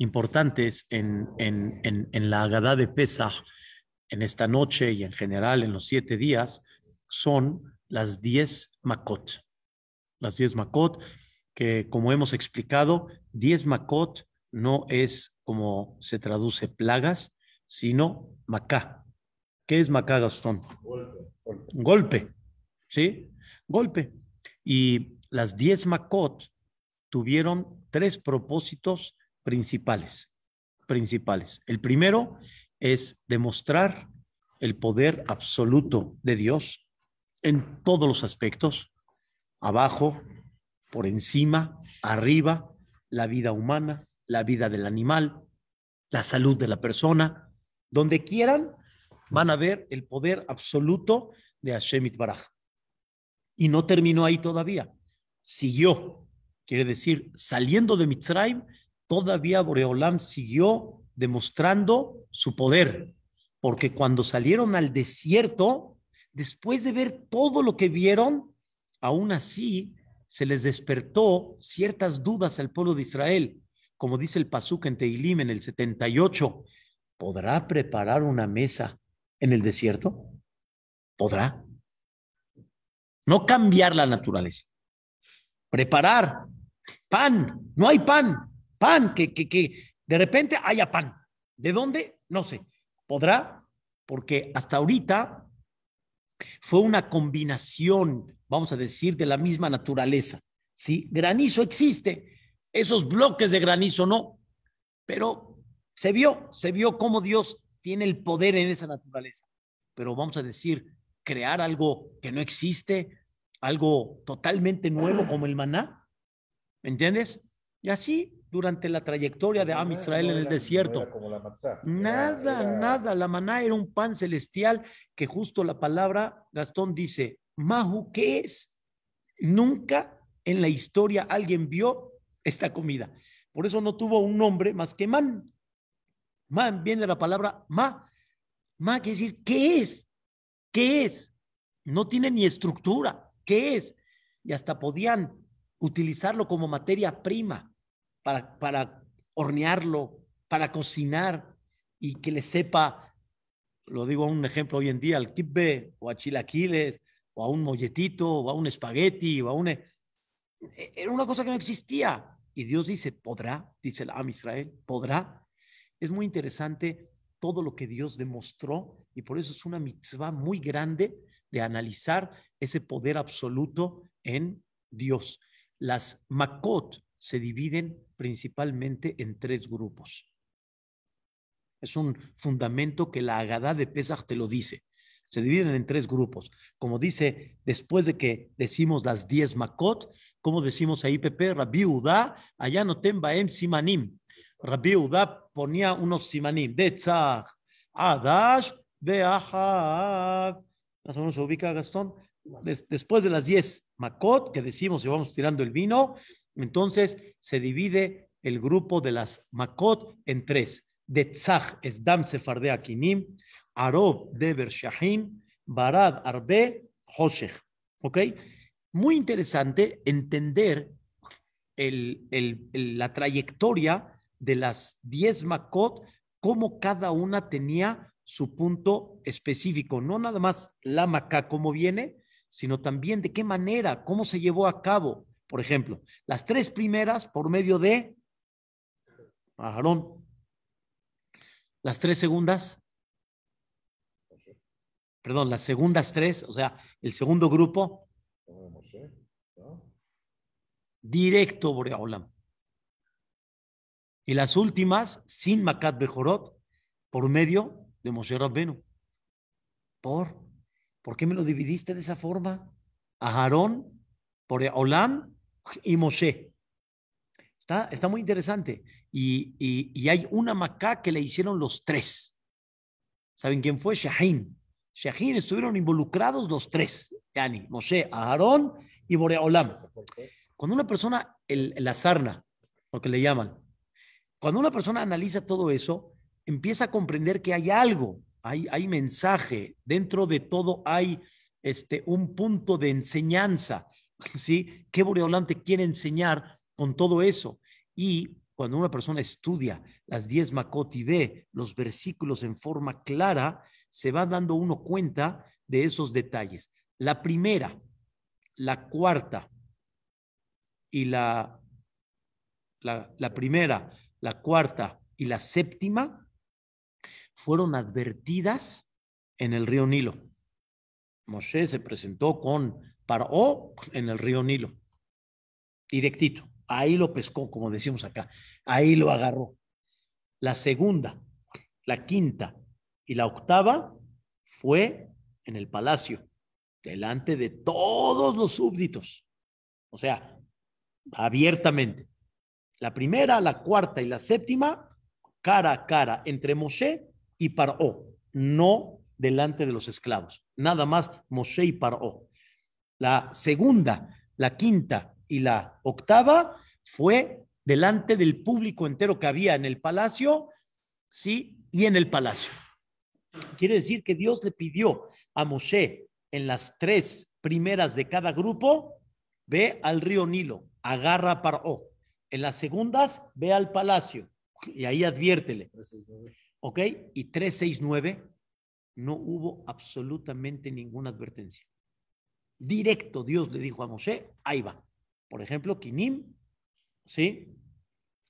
importantes en, en, en, la Agadá de Pesach, en esta noche y en general en los siete días, son las diez Makot. Las diez Makot, que como hemos explicado, diez Makot no es como se traduce plagas, sino Macá. ¿Qué es Macá, Gastón? Golpe. Golpe. ¿Sí? Golpe. Y las diez Makot tuvieron tres propósitos principales. Principales. El primero es demostrar el poder absoluto de Dios en todos los aspectos, abajo, por encima, arriba, la vida humana, la vida del animal, la salud de la persona, donde quieran, van a ver el poder absoluto de Hashem Baraj. Y no terminó ahí todavía, siguió, quiere decir, saliendo de Mitzrayim, todavía Boreolam siguió demostrando su poder, porque cuando salieron al desierto, después de ver todo lo que vieron, aún así se les despertó ciertas dudas al pueblo de Israel. Como dice el Pasuk en Teilim en el 78, ¿podrá preparar una mesa en el desierto? ¿Podrá? No cambiar la naturaleza. Preparar pan. No hay pan. Pan, que, que, que de repente haya pan. ¿De dónde? No sé. ¿Podrá? Porque hasta ahorita fue una combinación, vamos a decir, de la misma naturaleza. ¿sí? Granizo existe, esos bloques de granizo no, pero se vio, se vio cómo Dios tiene el poder en esa naturaleza. Pero vamos a decir, crear algo que no existe, algo totalmente nuevo como el maná, ¿me entiendes? Y así durante la trayectoria de Am Israel en el desierto. nada, nada. La maná era un pan celestial que justo la palabra Gastón dice, Mahu, ¿qué es? Nunca en la historia alguien vio esta comida. Por eso no tuvo un nombre más que man. Man viene de la palabra ma. Ma quiere decir, ¿qué es? ¿Qué es? No tiene ni estructura. ¿Qué es? Y hasta podían utilizarlo como materia prima para, para hornearlo, para cocinar y que le sepa, lo digo a un ejemplo hoy en día, al kibbe o a chilaquiles o a un molletito o a un espagueti o a un... E, era una cosa que no existía. Y Dios dice, podrá, dice el Am Israel, podrá. Es muy interesante todo lo que Dios demostró y por eso es una mitzvah muy grande de analizar ese poder absoluto en Dios. Las makot se dividen principalmente en tres grupos. Es un fundamento que la Agadá de Pesach te lo dice. Se dividen en tres grupos. Como dice, después de que decimos las diez makot, como decimos ahí, Pepe, Rabbi Udá, allá no baem simanim. Rabbi Udá ponía unos simanim de tzach, adash, beahab. Más o menos se ubica Gastón. después de las diez makot que decimos y vamos tirando el vino, entonces se divide el grupo de las Makot en tres. De Tzach es Dam Sefardea Akinim, Arob Deber Shahin, Barad Arbe Hoshech. ¿Ok? Muy interesante entender la trayectoria de las diez Makot, cómo cada una tenía su punto específico, no nada más la Maká como viene, sino también de qué manera, cómo se llevó a cabo. Por ejemplo, las tres primeras por medio de Aarón. Las tres segundas, perdón, las segundas tres, o sea, el segundo grupo, directo Boreolam. Y las últimas, sin Makat Bejorot, por medio de Moshe Rabbenu. ¿Por? ¿Por qué me lo dividiste de esa forma? A Aarón, por Olam y Moshe. Está, está muy interesante. Y, y, hay una Macá que le hicieron los tres. ¿Saben quién fue? Shahin. Shahin estuvieron involucrados los tres. Yani, Moshe, Aarón y Boreolam. Cuando una persona, el, la sarna, lo que le llaman, cuando una persona analiza todo eso, empieza a comprender que hay algo, hay, hay mensaje, dentro de todo hay este, un punto de enseñanza ¿sí? ¿Qué Boreolam te quiere enseñar con todo eso? Y cuando una persona estudia las 10 Makot y ve los versículos en forma clara, se va dando uno cuenta de esos detalles. La primera, la cuarta y la, la, la primera, la cuarta y la séptima fueron advertidas en el río Nilo. Moshe se presentó con Paró en el río Nilo, directito. Ahí lo pescó, como decimos acá. Ahí lo agarró. La segunda, la quinta y la octava fue en el palacio, delante de todos los súbditos. O sea, abiertamente. La primera, la cuarta y la séptima, cara a cara entre Moshe y Paró, no delante de los esclavos. Nada más Moshe y Paró. La segunda, la quinta y la octava fue delante del público entero que había en el palacio, sí, y en el palacio. Quiere decir que Dios le pidió a Moshe en las tres primeras de cada grupo, ve al río Nilo, agarra Paró. En las segundas, ve al palacio y ahí adviértele. ¿Ok? Y 369 no hubo absolutamente ninguna advertencia. Directo Dios le dijo a Moshe, ahí va. Por ejemplo, Kinim, ¿sí?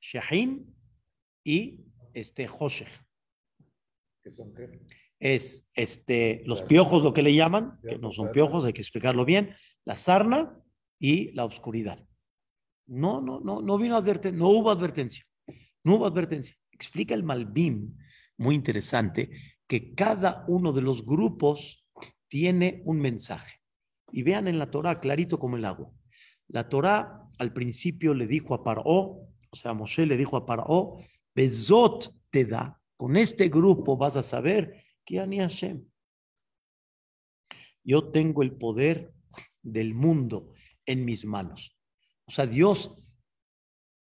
Shahin y este. ¿Qué son qué? Es este, los piojos, lo que le llaman, que no son piojos, hay que explicarlo bien, la sarna y la oscuridad. No, no, no, no vino advertencia, no hubo advertencia, no hubo advertencia. Explica el Malbim, muy interesante, que cada uno de los grupos tiene un mensaje. Y vean en la Torah clarito como el agua. La Torah al principio le dijo a Paró, o sea, Moshe le dijo a Paró, Bezot te da, con este grupo vas a saber que Ani Hashem. Yo tengo el poder del mundo en mis manos. O sea, Dios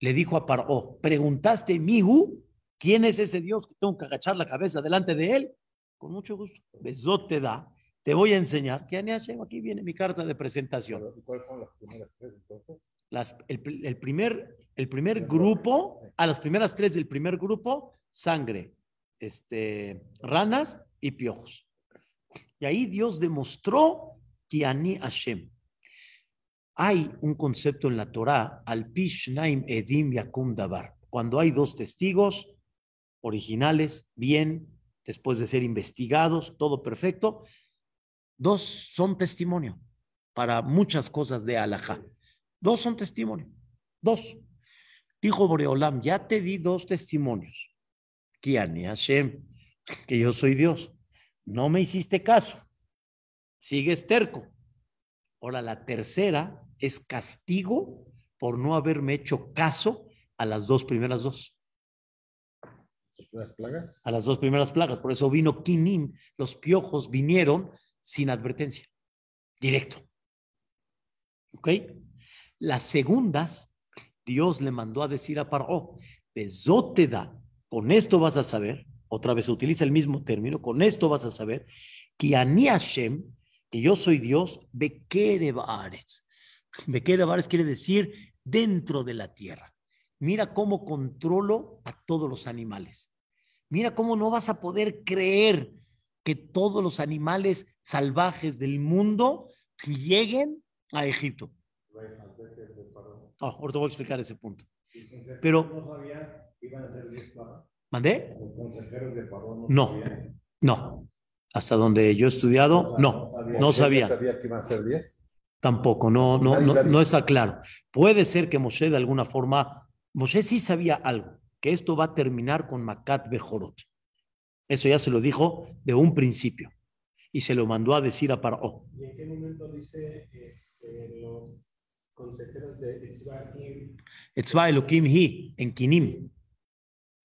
le dijo a Paró, preguntaste, Mihu, ¿quién es ese Dios que tengo que agachar la cabeza delante de él? Con mucho gusto. Besot te da, te voy a enseñar. ¿Qué Aquí viene mi carta de presentación. ¿Cuáles fueron las primeras tres entonces? Las, el, el, primer, el primer grupo, a las primeras tres del primer grupo, sangre, este, ranas y piojos. Y ahí Dios demostró que Ani Hashem. Hay un concepto en la Torah, al Pishnaim Edim Yakum Dabar. Cuando hay dos testigos originales, bien, después de ser investigados, todo perfecto, dos son testimonio para muchas cosas de Alajá. Dos son testimonio. Dos. Dijo Boreolam, ya te di dos testimonios. Que Hashem, que yo soy Dios. No me hiciste caso. Sigues terco. Ahora, la tercera es castigo por no haberme hecho caso a las dos primeras dos. ¿Las plagas? A las dos primeras plagas. Por eso vino Kinim. Los piojos vinieron sin advertencia. Directo. ¿Ok? Las segundas, Dios le mandó a decir a Paró, da, con esto vas a saber, otra vez utiliza el mismo término, con esto vas a saber, que Ani Hashem, que yo soy Dios, Bekere Baaretz. Bekere Baaretz quiere decir dentro de la tierra. Mira cómo controlo a todos los animales. Mira cómo no vas a poder creer que todos los animales salvajes del mundo lleguen a Egipto. Oh, ahorita voy a explicar ese punto. Pero. ¿No sabían que iban a ser 10 plagas? ¿Mandé? ¿Los consejeros de Paró No. sabían? No. Hasta donde yo he estudiado, no, no sabía. sabía que iban a ser 10? Tampoco, no, no, no, no está claro. Puede ser que Moshe de alguna forma, Moshe sí sabía algo, que esto va a terminar con Macat Bejorot. Eso ya se lo dijo de un principio y se lo mandó a decir a Paró. ¿Y en qué momento dice este, los consejeros de Etzbaim? Etzba Elohim Hi, en Kinim.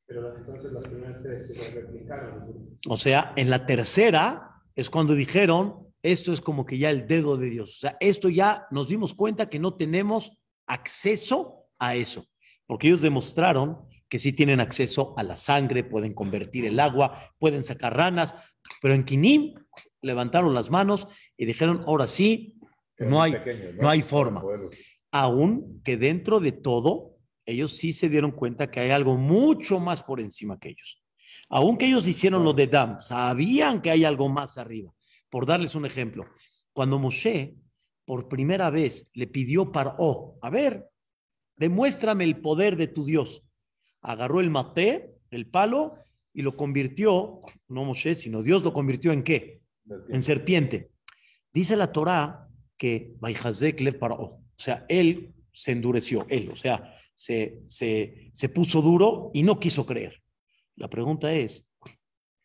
Pero entonces las primeras tres se replicaron. O sea, en la tercera es cuando dijeron, esto es como que ya el dedo de Dios. O sea, esto ya nos dimos cuenta que no tenemos acceso a eso, porque ellos demostraron que sí tienen acceso a la sangre, pueden convertir el agua, pueden sacar ranas, pero en Kinim levantaron las manos y dijeron, ahora sí, no hay, no hay forma. Aún que dentro de todo ellos sí se dieron cuenta que hay algo mucho más por encima que ellos. Aunque ellos hicieron lo de Dam, sabían que hay algo más arriba. Por darles un ejemplo, cuando Moshe por primera vez le pidió Paró, a ver, demuéstrame el poder de tu Dios. Agarró el maté, el palo, y lo convirtió, no Moshe, sino Dios lo convirtió en qué? En serpiente. Dice la Torá que paró, o sea, él se endureció, él, o sea, se, se, se puso duro y no quiso creer. La pregunta es,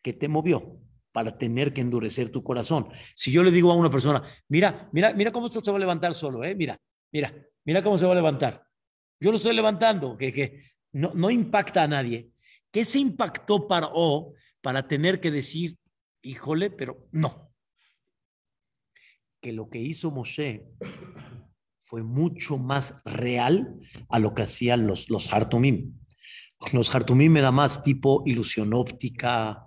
¿qué te movió para tener que endurecer tu corazón? Si yo le digo a una persona, mira, mira, mira cómo esto se va a levantar solo, ¿eh? Mira, mira, mira cómo se va a levantar. Yo lo estoy levantando, que, que no, no impacta a nadie. ¿Qué se impactó para O para tener que decir, híjole, pero no? Que lo que hizo Moshe fue mucho más real a lo que hacían los, los Hartumim. Los Hartumim era más tipo ilusión óptica,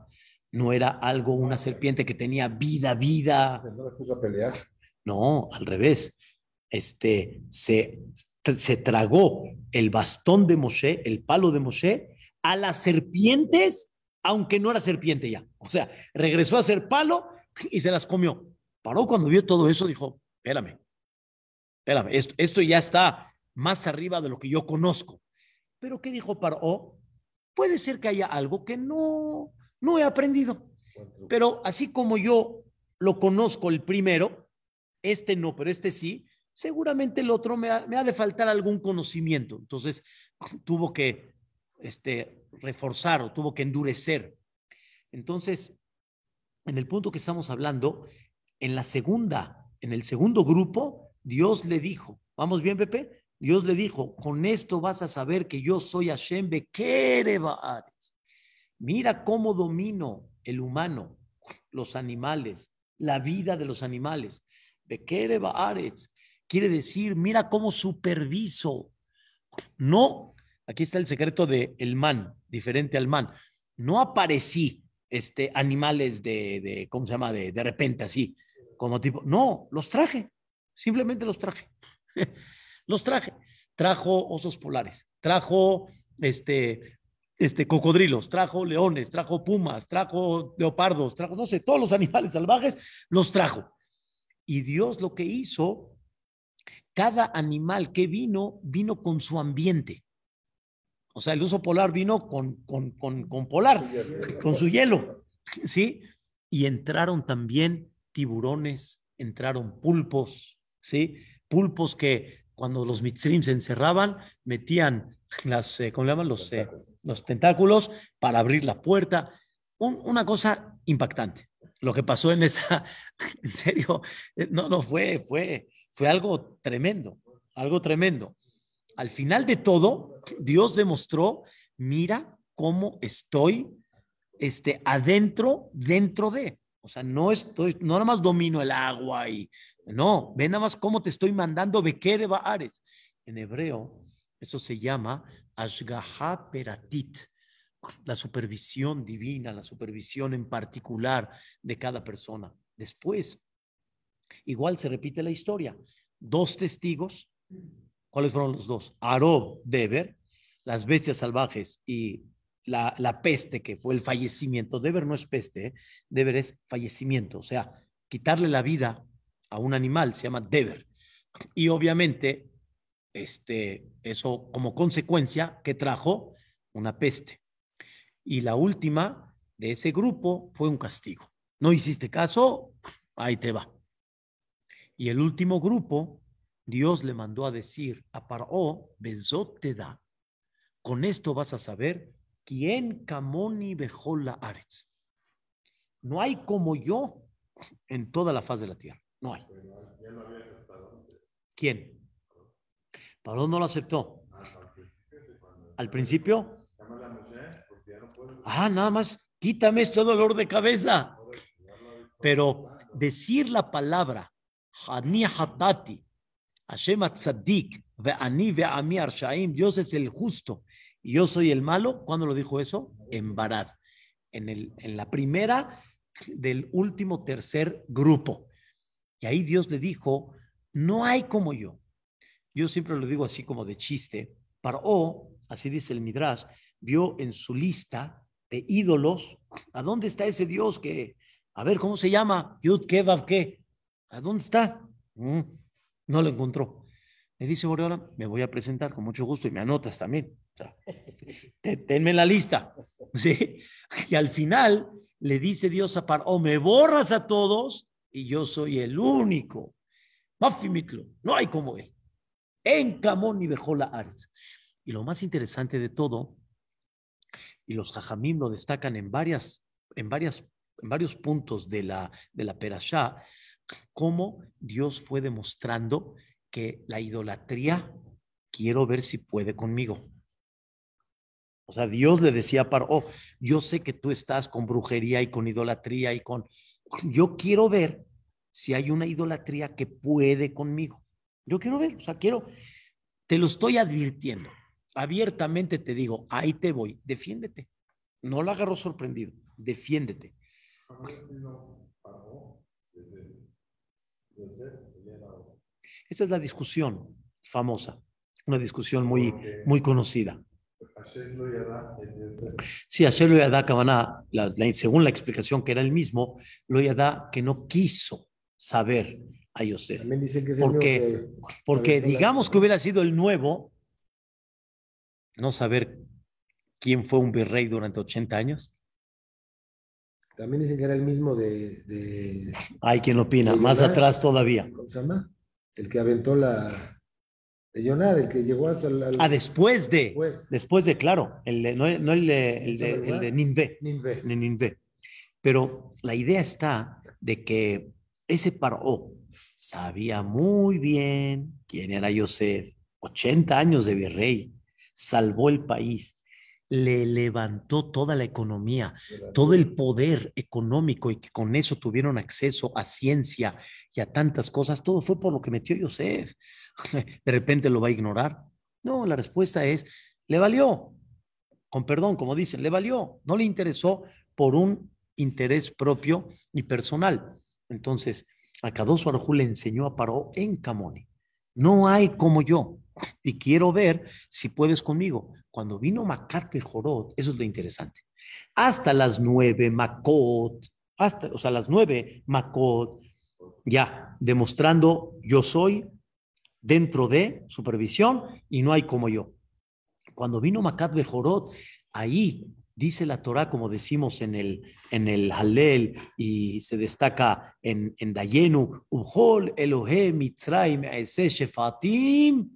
no era algo, una serpiente que tenía vida, vida. ¿No al revés. Este, se, se tragó el bastón de Moshe, el palo de Moshe, a las serpientes, aunque no era serpiente ya. O sea, regresó a ser palo y se las comió. Paró cuando vio todo eso, dijo, espérame, espérame, esto, ya está más arriba de lo que yo conozco. Pero ¿qué dijo Paró? Puede ser que haya algo que no, no he aprendido. Pero así como yo lo conozco el primero, este no, pero este sí, seguramente el otro me ha, de faltar algún conocimiento. Entonces tuvo que este, reforzar o tuvo que endurecer. Entonces, en el punto que estamos hablando, en la segunda, en el segundo grupo, Dios le dijo, ¿vamos bien, Pepe? Dios le dijo, con esto vas a saber que yo soy Hashem Bekereba Mira cómo domino el humano, los animales, la vida de los animales. Bekereba Aretz quiere decir, mira cómo superviso. No, aquí está el secreto de man, diferente al man. No aparecí este, animales de, de ¿cómo se llama? De, de repente así, como tipo, no, los traje, simplemente los traje. los traje. Trajo osos polares, trajo este, este, cocodrilos, trajo leones, trajo pumas, trajo leopardos, trajo, no sé, todos los animales salvajes, los trajo. Y Dios lo que hizo, cada animal que vino, vino con su ambiente. O sea, el oso polar vino con, con, con, con polar, con su hielo, ¿sí? Y entraron también tiburones, entraron pulpos, ¿sí? Pulpos que cuando los mitzrim se encerraban, metían las, eh, ¿cómo le llaman? Los, eh, los tentáculos para abrir la puerta. Un, una cosa impactante. Lo que pasó en esa, en serio, eh, no, no fue, fue, fue algo tremendo, algo tremendo. Al final de todo, Dios demostró, mira cómo estoy este, adentro, dentro de. O sea, no estoy, no nada más domino el agua y no, ve nada más cómo te estoy mandando Bekere Baares. En hebreo, eso se llama Ashgaha Peratit, la supervisión divina, la supervisión en particular de cada persona. Después, igual se repite la historia. Dos testigos, ¿cuáles fueron los dos? Arob, Deber, las bestias salvajes y la, peste, que fue el fallecimiento. Deber no es peste, ¿eh? Deber es fallecimiento, o sea, quitarle la vida a un animal se llama Deber. Y obviamente, este, eso como consecuencia que trajo una peste. Y la última de ese grupo fue un castigo. No hiciste caso, ahí te va. Y el último grupo, Dios le mandó a decir a Paró, Bezot te da. Con esto vas a saber quién Camoni Bejola Aretz. No hay como yo en toda la faz de la tierra. No hay. ¿Quién? Pablo no lo aceptó. Al principio. Ah, nada más, quítame este dolor de cabeza. Pero decir la palabra, Hashem Ve'ami Arshaim, Dios es el justo y yo soy el malo, ¿cuándo lo dijo eso? En Barad, en, el, en la primera del último tercer grupo. Y ahí Dios le dijo, no hay como yo. Yo siempre lo digo así como de chiste. Paró, así dice el Midrash, vio en su lista de ídolos, ¿a dónde está ese Dios que, a ver, ¿cómo se llama? Yud, Kevav, ¿qué? ¿A dónde está? Mm, no lo encontró. Le dice Boreola, me voy a presentar con mucho gusto y me anotas también. O sea, te- tenme la lista. ¿sí? Y al final le dice Dios a Paró, me borras a todos y yo soy el único. Mafimitlo, no hay como él. En Camón y Bejola Aretz. Y lo más interesante de todo, y los jajamim lo destacan en varias, en varias, en varios puntos de la, de la Perashá, cómo Dios fue demostrando que la idolatría, quiero ver si puede conmigo. O sea, Dios le decía a oh, yo sé que tú estás con brujería y con idolatría y con... Yo quiero ver si hay una idolatría que puede conmigo. Yo quiero ver, o sea, quiero, te lo estoy advirtiendo. Abiertamente te digo, ahí te voy, defiéndete. No lo agarró sorprendido, defiéndete. Esta es la discusión famosa, una discusión muy, muy conocida. Sí, Hashem lo Yadá Kavaná, la, la- según la explicación que era el mismo, lo Yadá que no quiso saber a Yosef. También dicen que Porque, que- porque digamos que hubiera sido el nuevo, no saber quién fue un virrey durante 80 años. También dicen que era el mismo de, de- Hay quien opina, ¿De más atrás todavía. ¿cómo se llama? El que aventó la de Yonar, el que llegó hasta el, al- Ah, después de, después. después de, claro, el de- no, no el de, el de, el de. Ninve. en Ninvé. Pero la idea está de que ese Paró sabía muy bien quién era Yosef, 80 años de virrey, salvó el país, le levantó toda la economía, todo el poder económico y que con eso tuvieron acceso a ciencia y a tantas cosas, todo fue por lo que metió Yosef. De repente lo va a ignorar. No, la respuesta es, le valió, con perdón, como dicen, le valió, no le interesó por un interés propio y personal. Entonces, a Kadosh Baruj Hu le enseñó a Paró en Camone. No hay como yo. Y quiero ver si puedes conmigo. Cuando vino Macat Jorot, eso es lo interesante. Hasta las nueve Makot, hasta, o sea, las nueve Makot, ya demostrando yo soy dentro de supervisión y no hay como yo. Cuando vino Macat Bejorot, ahí dice la Torah, como decimos en el, en el Halel y se destaca en, en Dayenu, Ubhol Elohe Mitzrayim Shefatim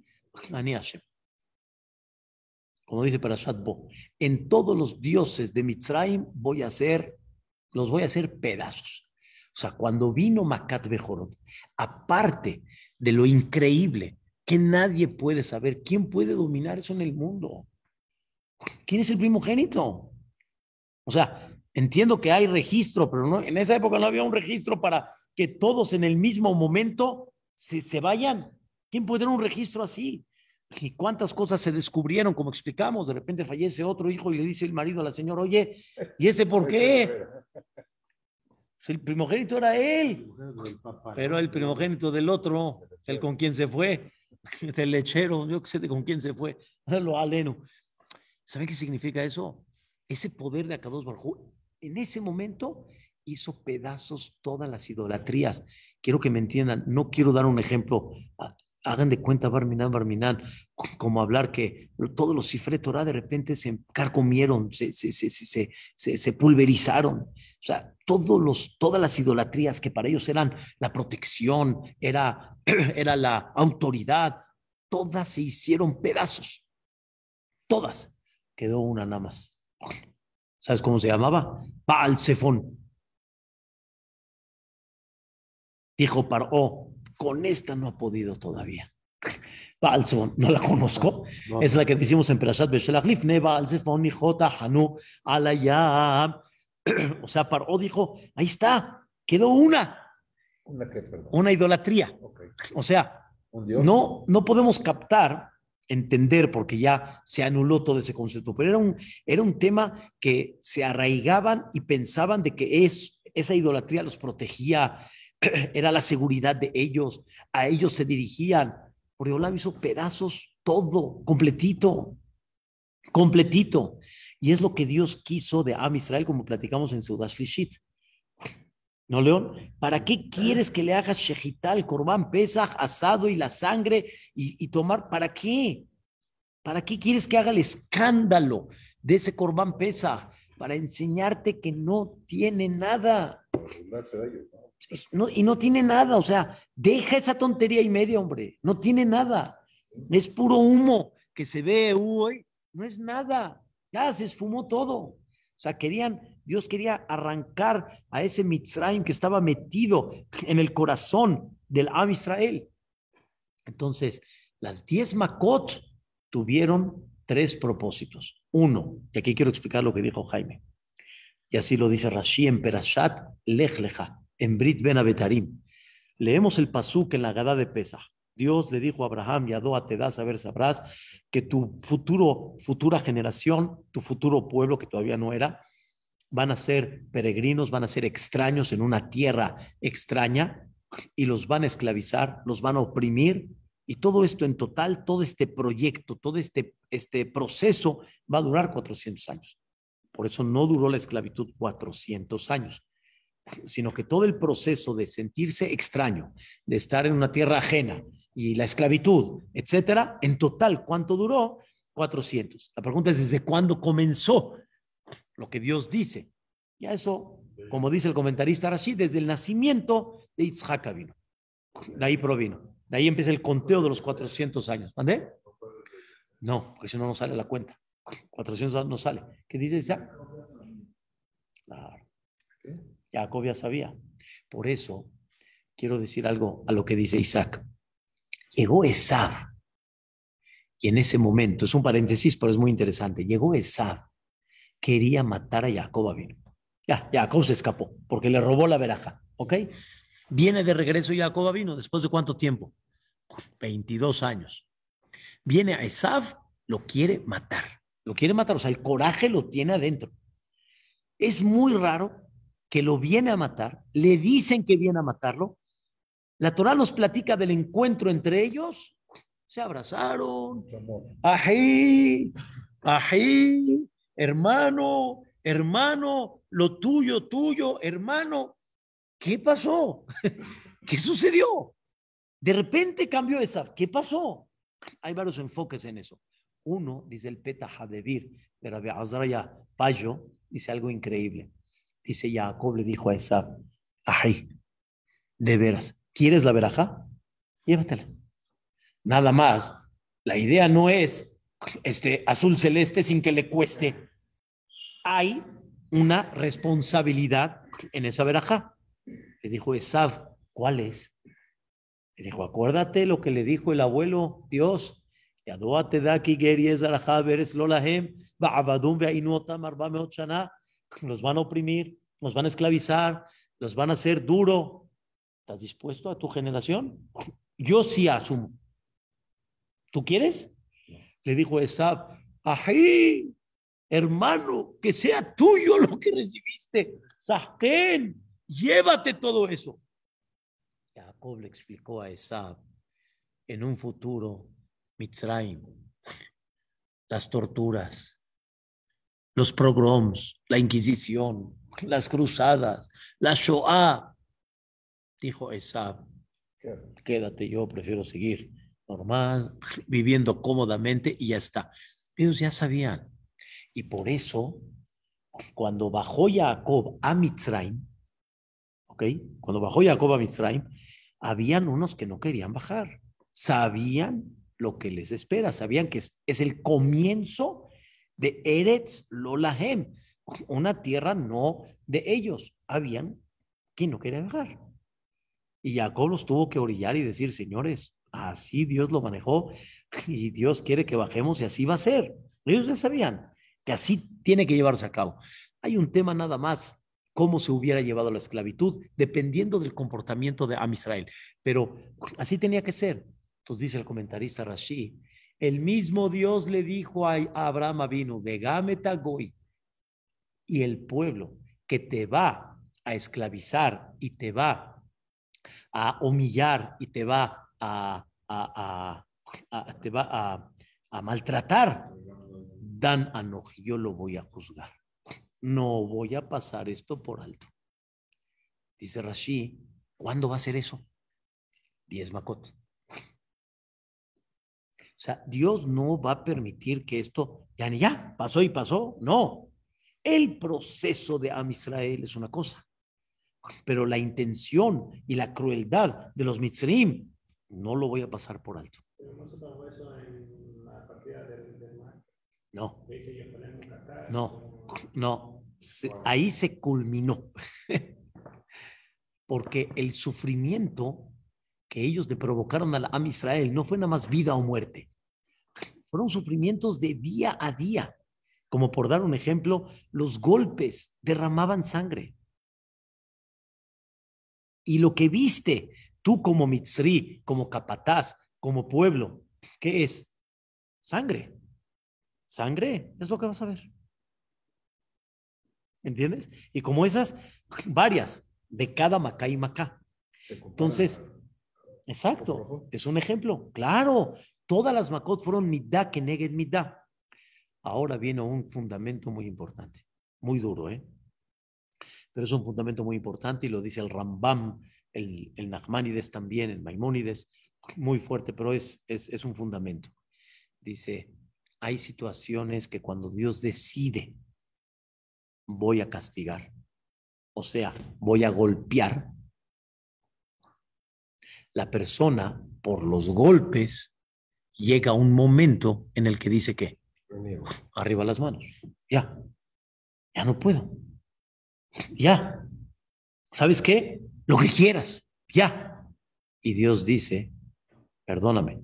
Como dice Parashat Bo, en todos los dioses de Mitzrayim voy a hacer, los voy a hacer pedazos. O sea, cuando vino Macat Bejorot, aparte de lo increíble que nadie puede saber, ¿quién puede dominar eso en el mundo? ¿Quién es el primogénito? O sea, entiendo que hay registro, pero no, en esa época no había un registro para que todos en el mismo momento se, se vayan. ¿Quién puede tener un registro así? ¿Y cuántas cosas se descubrieron? Como explicamos, de repente fallece otro hijo y le dice el marido a la señora, oye, ¿y ese por qué? El primogénito era él, pero el primogénito del otro, el con quien se fue, del lechero, yo qué sé de con quién se fue, lo aleno. ¿Saben qué significa eso? Ese poder de Akados Barjú, en ese momento hizo pedazos todas las idolatrías. Quiero que me entiendan, no quiero dar un ejemplo. Hagan de cuenta, Barminan, Barminan, como hablar que todos los cifre Torah de repente se carcomieron, se, se, se, se, pulverizaron. O sea, todos los, todas las idolatrías que para ellos eran la protección, era, era la autoridad, todas se hicieron pedazos. Todas. Quedó una nada más. ¿Sabes cómo se llamaba? Baal. Dijo Paró, con esta no ha podido todavía. Baal Zephon, no la conozco. No, Es la que decimos en Perashat Beshelach, Lifne Baal Zephon, Hijota, Hanu, Alayam. O sea, Paró dijo, ahí está, quedó una, Una perdón. una idolatría. O sea, no, no podemos captar, entender, porque ya se anuló todo ese concepto, pero era un, era un tema que se arraigaban y pensaban de que es, esa idolatría los protegía, era la seguridad de ellos, a ellos se dirigían. Boreolam hizo pedazos todo, completito, completito. Y es lo que Dios quiso de Am Israel, como platicamos en Seudash Lishit. ¿No, León? ¿Para qué quieres que le hagas shejital, corbán, pesaj, asado y la sangre y, y tomar? ¿Para qué? ¿Para qué quieres que haga el escándalo de ese corbán pesaj? Para enseñarte que no tiene nada. burlarse de ellos, ¿no? No- y no tiene nada, o sea, deja esa tontería y media, hombre. No tiene nada. Es puro humo que se ve hoy. No es nada. Ya se esfumó todo. O sea, querían, Dios quería arrancar a ese Mitzrayim que estaba metido en el corazón del Am Israel. Entonces, las diez Makot tuvieron tres propósitos. Uno, y aquí quiero explicar lo que dijo Jaime. Y así lo dice Rashi en Perashat Lech Lecha, en Brit Ben Abetarim. Leemos el pasuk en la Gada de Pesach. Dios le dijo a Abraham y a Doa, te das a ver, sabrás que tu futuro, futura generación, tu futuro pueblo que todavía no era, van a ser peregrinos, van a ser extraños en una tierra extraña y los van a esclavizar, los van a oprimir y todo esto en total, todo este proyecto, todo este, este proceso va a durar 400 años. Por eso no duró la esclavitud 400 años, sino que todo el proceso de sentirse extraño, de estar en una tierra ajena y la esclavitud, etcétera, en total, ¿cuánto duró? 400. La pregunta es desde cuándo comenzó lo que Dios dice. Ya eso, como dice el comentarista Rashid, desde el nacimiento de Yitzhak vino. De ahí provino. De ahí empieza el conteo de los 400 años. ¿Mandé? No, porque si no, no sale la cuenta. 400 no sale. ¿Qué dice Isaac? Jacob ya sabía. Por eso quiero decir algo a lo que dice Isaac. Llegó Esav. Y en ese momento, es un paréntesis, pero es muy interesante. Llegó Esav. Quería matar a Jacob vino. Ya, Jacob se escapó porque le robó la veraja. ¿Ok? Viene de regreso Jacob vino. ¿Después de cuánto tiempo? 22 años. Viene a Esav, lo quiere matar. Lo quiere matar. O sea, el coraje lo tiene adentro. Es muy raro que lo viene a matar, le dicen que viene a matarlo. La Torah nos platica del encuentro entre ellos, se abrazaron, ají, ají, hermano, hermano, lo tuyo, tuyo, hermano. ¿Qué pasó? ¿Qué sucedió? De repente cambió esa. ¿Qué pasó? Hay varios enfoques en eso. Uno, dice el Peta Hadevir de Rabbi Azraya Payo, dice algo increíble. Dice Jacob le dijo a Esab, ay, de veras, ¿quieres la veraja? Llévatela. Nada más. La idea no es este azul celeste sin que le cueste. Hay una responsabilidad en esa veraja. Le dijo Esab, ¿cuál es? Le dijo, acuérdate lo que le dijo el abuelo Dios. Yadoate da ki geries alajá veres lolahem, ba'abadum ve'ainu otam arba meot shana los van a oprimir, los van a esclavizar, los van a hacer duro. ¿Estás dispuesto a tu generación? Yo sí asumo. ¿Tú quieres? Le dijo Esab, ají, hermano, que sea tuyo lo que recibiste. Sahken, llévate todo eso. Jacob le explicó a Esab, en un futuro, Mitzrayim, las torturas, los pogroms, la Inquisición, las cruzadas, la Shoah. Dijo Esab, quédate, yo prefiero seguir normal, viviendo cómodamente y ya está. Ellos ya sabían. Y por eso, cuando bajó Jacob a Mitzrayim, ¿ok? Cuando bajó Jacob a Mitzrayim, habían unos que no querían bajar. Sabían lo que les espera, sabían que es, es el comienzo de Eretz Lolahem, una tierra no de ellos. Habían quien no quería bajar. Y Jacob los tuvo que orillar y decir, señores, así Dios lo manejó y Dios quiere que bajemos y así va a ser. Ellos ya sabían que así tiene que llevarse a cabo. Hay un tema nada más, cómo se hubiera llevado la esclavitud, dependiendo del comportamiento de Am Israel. Pero así tenía que ser. Entonces dice el comentarista Rashi, el mismo Dios le dijo a Abraham vino, Vegameta Goy, y el pueblo que te va a esclavizar y te va a humillar y te va a, a maltratar, Dan Anoj, yo lo voy a juzgar. No voy a pasar esto por alto. Dice Rashi, ¿cuándo va a ser eso? Diez Makot. O sea, Dios no va a permitir que esto ya ni ya pasó y pasó. No. El proceso de Am Israel es una cosa, pero la intención y la crueldad de los Mitzrim no lo voy a pasar por alto. No. No. No. ahí se culminó. Porque el sufrimiento que ellos le provocaron a Am Israel no fue nada más vida o muerte. Fueron sufrimientos de día a día. Como por dar un ejemplo, los golpes derramaban sangre. Y lo que viste tú como Mitzri, como capataz, como pueblo, ¿qué es? Sangre. Sangre es lo que vas a ver. ¿Entiendes? Y como esas, varias, de cada Macá y Macá. Entonces, Exacto, es un ejemplo. Claro, todas las Makot fueron Midá que neged Midá. Ahora viene un fundamento muy importante, muy duro, ¿eh? Pero es un fundamento muy importante y lo dice el Rambam, el, el Nachmanides también, el Maimónides, muy fuerte, pero es, es, es un fundamento. Dice, hay situaciones que cuando Dios decide, voy a castigar, o sea, voy a golpear, la persona, por los golpes, llega un momento en el que dice que arriba las manos, ya, ya no puedo, ya, ¿sabes qué? Lo que quieras, ya. Y Dios dice, perdóname,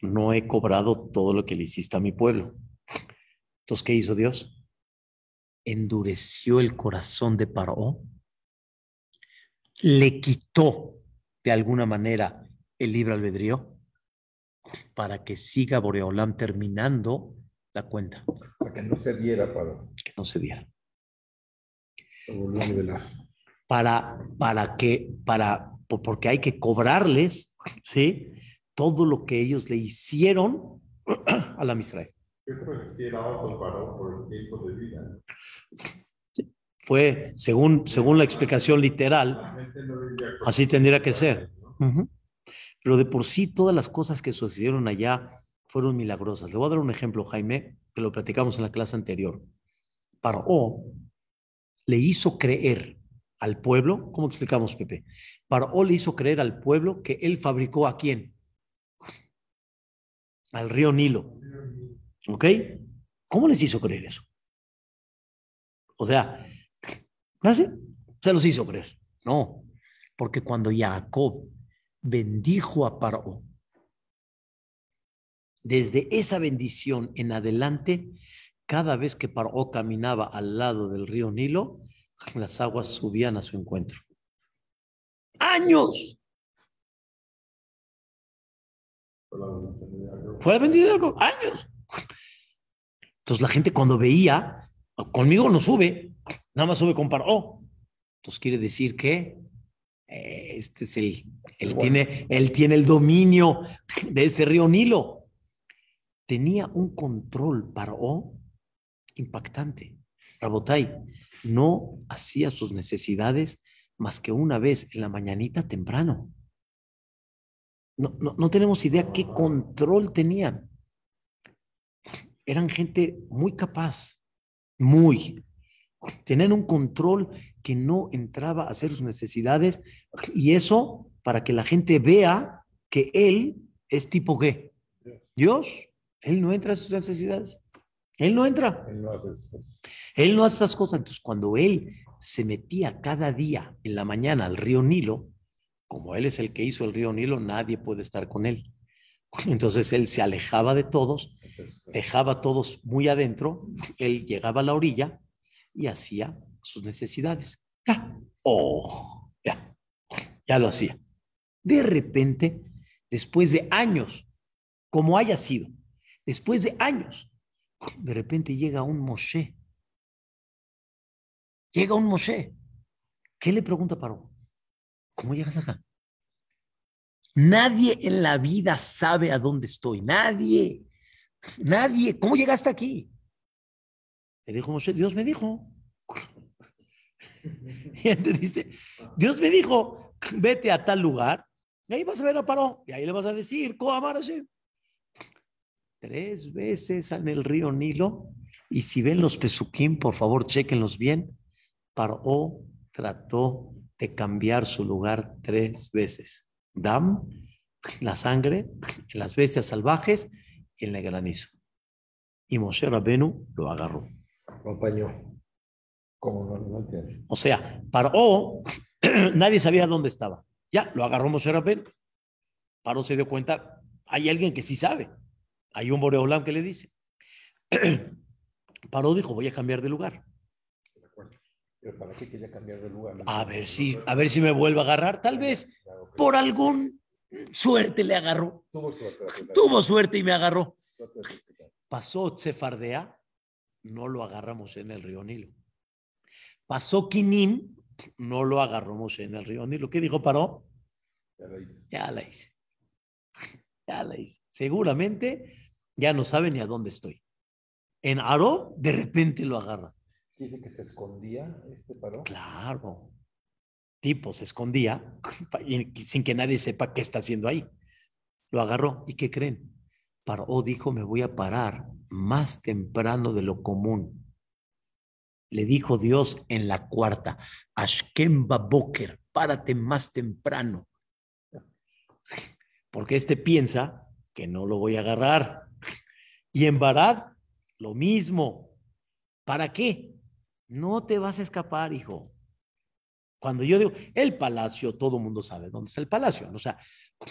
no he cobrado todo lo que le hiciste a mi pueblo. Entonces, ¿qué hizo Dios? Endureció el corazón de Paró, le quitó de alguna manera el libre albedrío para que siga Boreolam terminando la cuenta, Para que no se diera para. que no se diera. Para, para que, para, po- porque hay que cobrarles, ¿sí? Todo lo que ellos le hicieron a la Misrael. Yo creo que sí era otro paró por el tiempo de vida. Fue, según, según la explicación literal, así tendría que ser. Ujú. Pero de por sí todas las cosas que sucedieron allá fueron milagrosas. Le voy a dar un ejemplo, Jaime, que lo platicamos en la clase anterior. Paró le hizo creer al pueblo, ¿cómo explicamos, Pepe? Paró le hizo creer al pueblo que él fabricó a quién? Al río Nilo. ¿Ok? ¿Cómo les hizo creer eso? O sea. Se los hizo creer. No, porque cuando Jacob bendijo a Paró, desde esa bendición en adelante, cada vez que Paró caminaba al lado del río Nilo, las aguas subían a su encuentro. ¡Años! Fue la bendición de ¡años! Entonces la gente cuando veía, conmigo no sube, nada más sube con Paró. Entonces quiere decir que este es el, él tiene, él tiene el dominio de ese río Nilo. Tenía un control Paró impactante. Rabotai no hacía sus necesidades más que una vez en la mañanita temprano. No, no, no tenemos idea qué control tenían. Eran gente muy capaz, muy. Tenían un control que no entraba a hacer sus necesidades y eso para que la gente vea que él es tipo qué. Dios, él no entra a sus necesidades. Él no entra. Él no hace esas cosas. Él no hace esas cosas. Entonces, cuando él se metía cada día en la mañana al río Nilo, como él es el que hizo el río Nilo, nadie puede estar con él. Entonces él se alejaba de todos, dejaba a todos muy adentro, él llegaba a la orilla y hacía sus necesidades. Ya, oh, ya, ya lo hacía. De repente, después de años, como haya sido, después de años, de repente llega un Moshe. Llega un Moshe. ¿Qué le pregunta Paró? ¿Cómo llegas acá? Nadie en la vida sabe a dónde estoy. Nadie. Nadie. ¿Cómo llegaste aquí? Le dijo Moshe, Dios me dijo. Y dice, Dios me dijo, vete a tal lugar y ahí vas a ver a Paró. Y ahí le vas a decir, amar Hashem? Tres veces en el río Nilo. Y si ven los pesuquín, por favor, chequenlos bien. Paró trató de cambiar su lugar tres veces. Dam, la sangre, las bestias salvajes y el granizo. Y Moshe Rabenu lo agarró. Lo. ¿Cómo no, no entiendo? O sea, paró, nadie sabía dónde estaba. Ya, lo agarró Moshe. Paró se dio cuenta, hay alguien que sí sabe. Hay un Boreolam que le dice. Paró dijo, voy a cambiar de lugar. ¿Pero para qué quería cambiar de lugar? A ver si, a ver si me vuelve a agarrar. Tal vez por algún suerte le agarró. Tuvo suerte. Tuvo suerte y me agarró. Pasó Tsefardea, no lo agarramos en el río Nilo. Pasó Kinim, no lo agarramos en el río Nilo. ¿Qué dijo Paró? Ya la hice. Ya la hice. Ya la hice. Seguramente ya no sabe ni a dónde estoy. En Aro, de repente lo agarra. Dice que se escondía este paró. Claro. Tipo se escondía sin que nadie sepa qué está haciendo ahí. Lo agarró. ¿Y qué creen? Paró dijo, me voy a parar más temprano de lo común. Le dijo Dios en la cuarta, Ashkem Boker, párate más temprano. Porque este piensa que no lo voy a agarrar. Y en Barad, lo mismo. ¿Para qué? No te vas a escapar, hijo. Cuando yo digo, el palacio, todo el mundo sabe dónde está el palacio. O sea,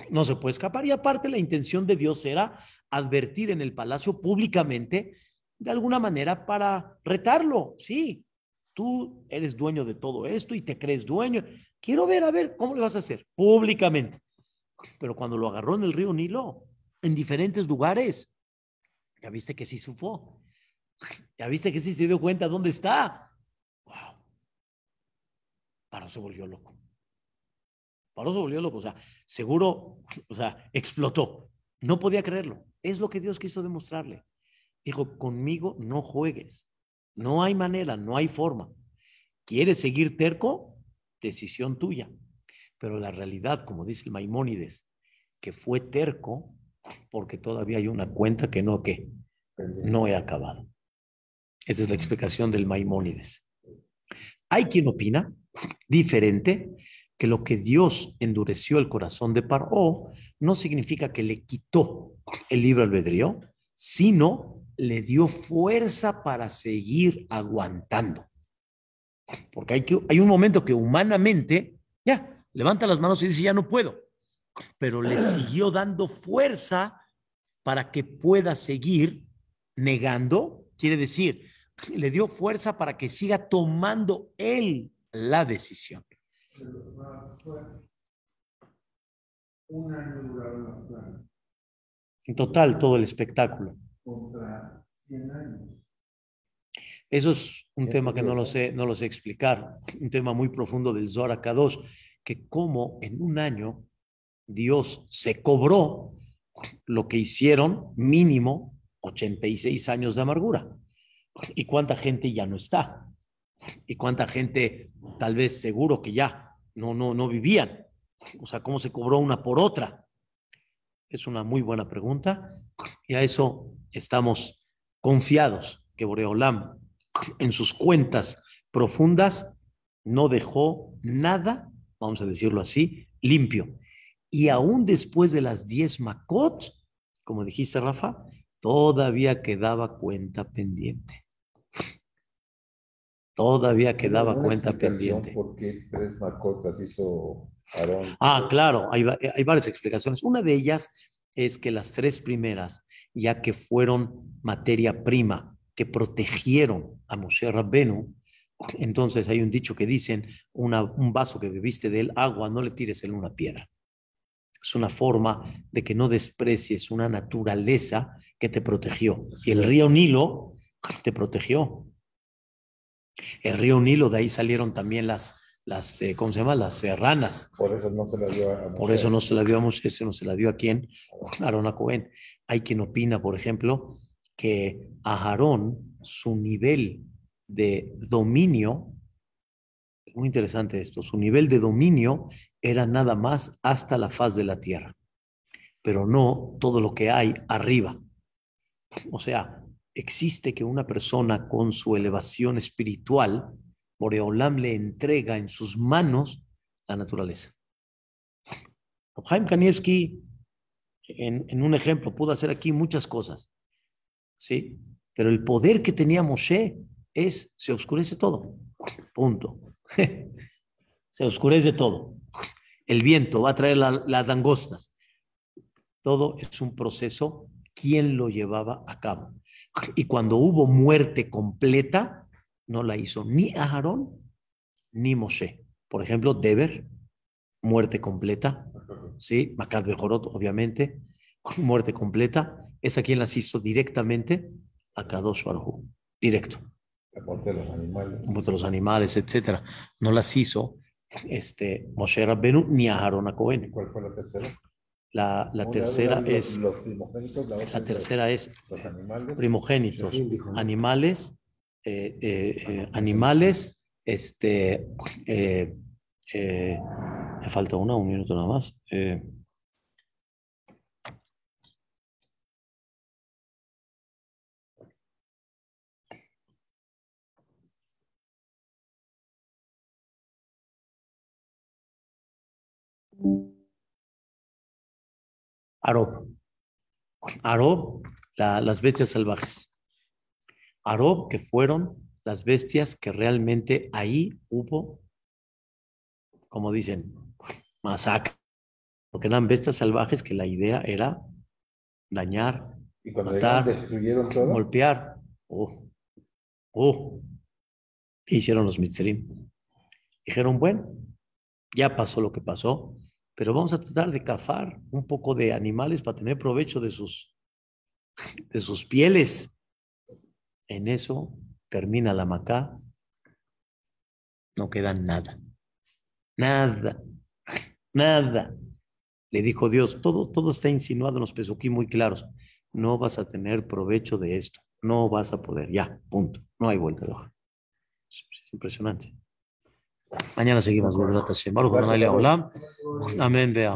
no se puede escapar. Y aparte, la intención de Dios era advertir en el palacio públicamente, de alguna manera, para retarlo. Sí, tú eres dueño de todo esto y te crees dueño. Quiero ver, a ver, ¿cómo le vas a hacer? Públicamente. Pero cuando lo agarró en el río Nilo, en diferentes lugares, ya viste que sí supo. Ya viste que sí se dio cuenta dónde está. Wow. Paró se volvió loco. Paró se volvió loco. O sea, seguro, o sea, explotó. No podía creerlo. Es lo que Dios quiso demostrarle. Dijo, conmigo no juegues. No hay manera, no hay forma. ¿Quieres seguir terco? Decisión tuya. Pero la realidad, como dice el Maimónides, que fue terco porque todavía hay una cuenta que no, que no he acabado. Esa es la explicación del Maimónides. Hay quien opina diferente que lo que Dios endureció el corazón de Paró no significa que le quitó el libro albedrío, sino le dio fuerza para seguir aguantando. Porque hay, que, hay un momento que humanamente, ya, levanta las manos y dice, ya no puedo, pero le siguió dando fuerza para que pueda seguir negando, quiere decir, le dio fuerza para que siga tomando él la decisión. En total, todo el espectáculo. Contra 100 años. Eso es un tema que no lo sé, no lo sé explicar, un tema muy profundo del Zohar Kadosh, que como en un año Dios se cobró lo que hicieron mínimo 86 años de amargura. ¿Y cuánta gente ya no está? ¿Y cuánta gente tal vez seguro que ya no, no, no vivían? O sea, ¿cómo se cobró una por otra? Es una muy buena pregunta y a eso estamos confiados que Boreolam en sus cuentas profundas no dejó nada, vamos a decirlo así, limpio. Y aún después de las 10 Makot, como dijiste, Rafa, todavía quedaba cuenta pendiente. Todavía quedaba cuenta pendiente. ¿Por qué tres macotas hizo Aarón? Ah, claro, hay, hay varias explicaciones. Una de ellas es que las tres primeras, ya que fueron materia prima, que protegieron a Moshe Rabbenu, entonces hay un dicho que dicen, una- un vaso que bebiste de él agua, no le tires en una piedra. Es una forma de que no desprecies una naturaleza que te protegió. Y el río Nilo te protegió. El río Nilo, de ahí salieron también las, las eh, ¿cómo se llama? Las serranas. Por eso no se la dio a Por eso no se la dio a Moshe, no se la dio a quién? A Aarón a Cohen. Hay quien opina, por ejemplo, que a Aarón su nivel de dominio, muy interesante esto, su nivel de dominio era nada más hasta la faz de la tierra, pero no todo lo que hay arriba. O sea, existe que una persona con su elevación espiritual, Boreolam le entrega en sus manos la naturaleza. Jaime Kanievski, en, un ejemplo, pudo hacer aquí muchas cosas, ¿sí? Pero el poder que tenía Moshe es, se oscurece todo, punto. se oscurece todo. El viento va a traer la, las langostas. Todo es un proceso. ¿Quién lo llevaba a cabo? Y cuando hubo muerte completa, no la hizo ni Aarón ni Moshe. Por ejemplo, Deber, muerte completa. ¿Sí? Macat Bejorot, obviamente, muerte completa. ¿Esa quien las hizo directamente? A Kadosh Baruj Directo. La muerte de los animales. de los animales, etcétera. No las hizo este, Moshe Rabbenu ni a Aarón a Cohen. ¿Cuál fue la tercera? La, la tercera los- es, Los primogénitos, la otra la es tercera es Los animales. primogénitos, Shahim dijo, ¿no? animales, eh, eh, eh, animales, este, eh, me falta una, un minuto nada más. Arob. Arob, la- las bestias salvajes. Arob, que fueron las bestias que realmente ahí hubo, como dicen, masacre. Porque eran bestias salvajes que la idea era dañar, Y cuando matar, destruyeron todo. golpear. Oh, oh. ¿Qué hicieron los Mitzrim? Dijeron, bueno, ya pasó lo que pasó, pero vamos a tratar de cazar un poco de animales para tener provecho de sus, de sus pieles. En eso termina la macá, no queda nada, nada, nada. Le dijo Dios, todo, todo está insinuado en los pesuquí muy claros. No vas a tener provecho de esto, no vas a poder, ya, punto. No hay vuelta de hoja. Es, es impresionante. Mañana seguimos. Amén. Vea.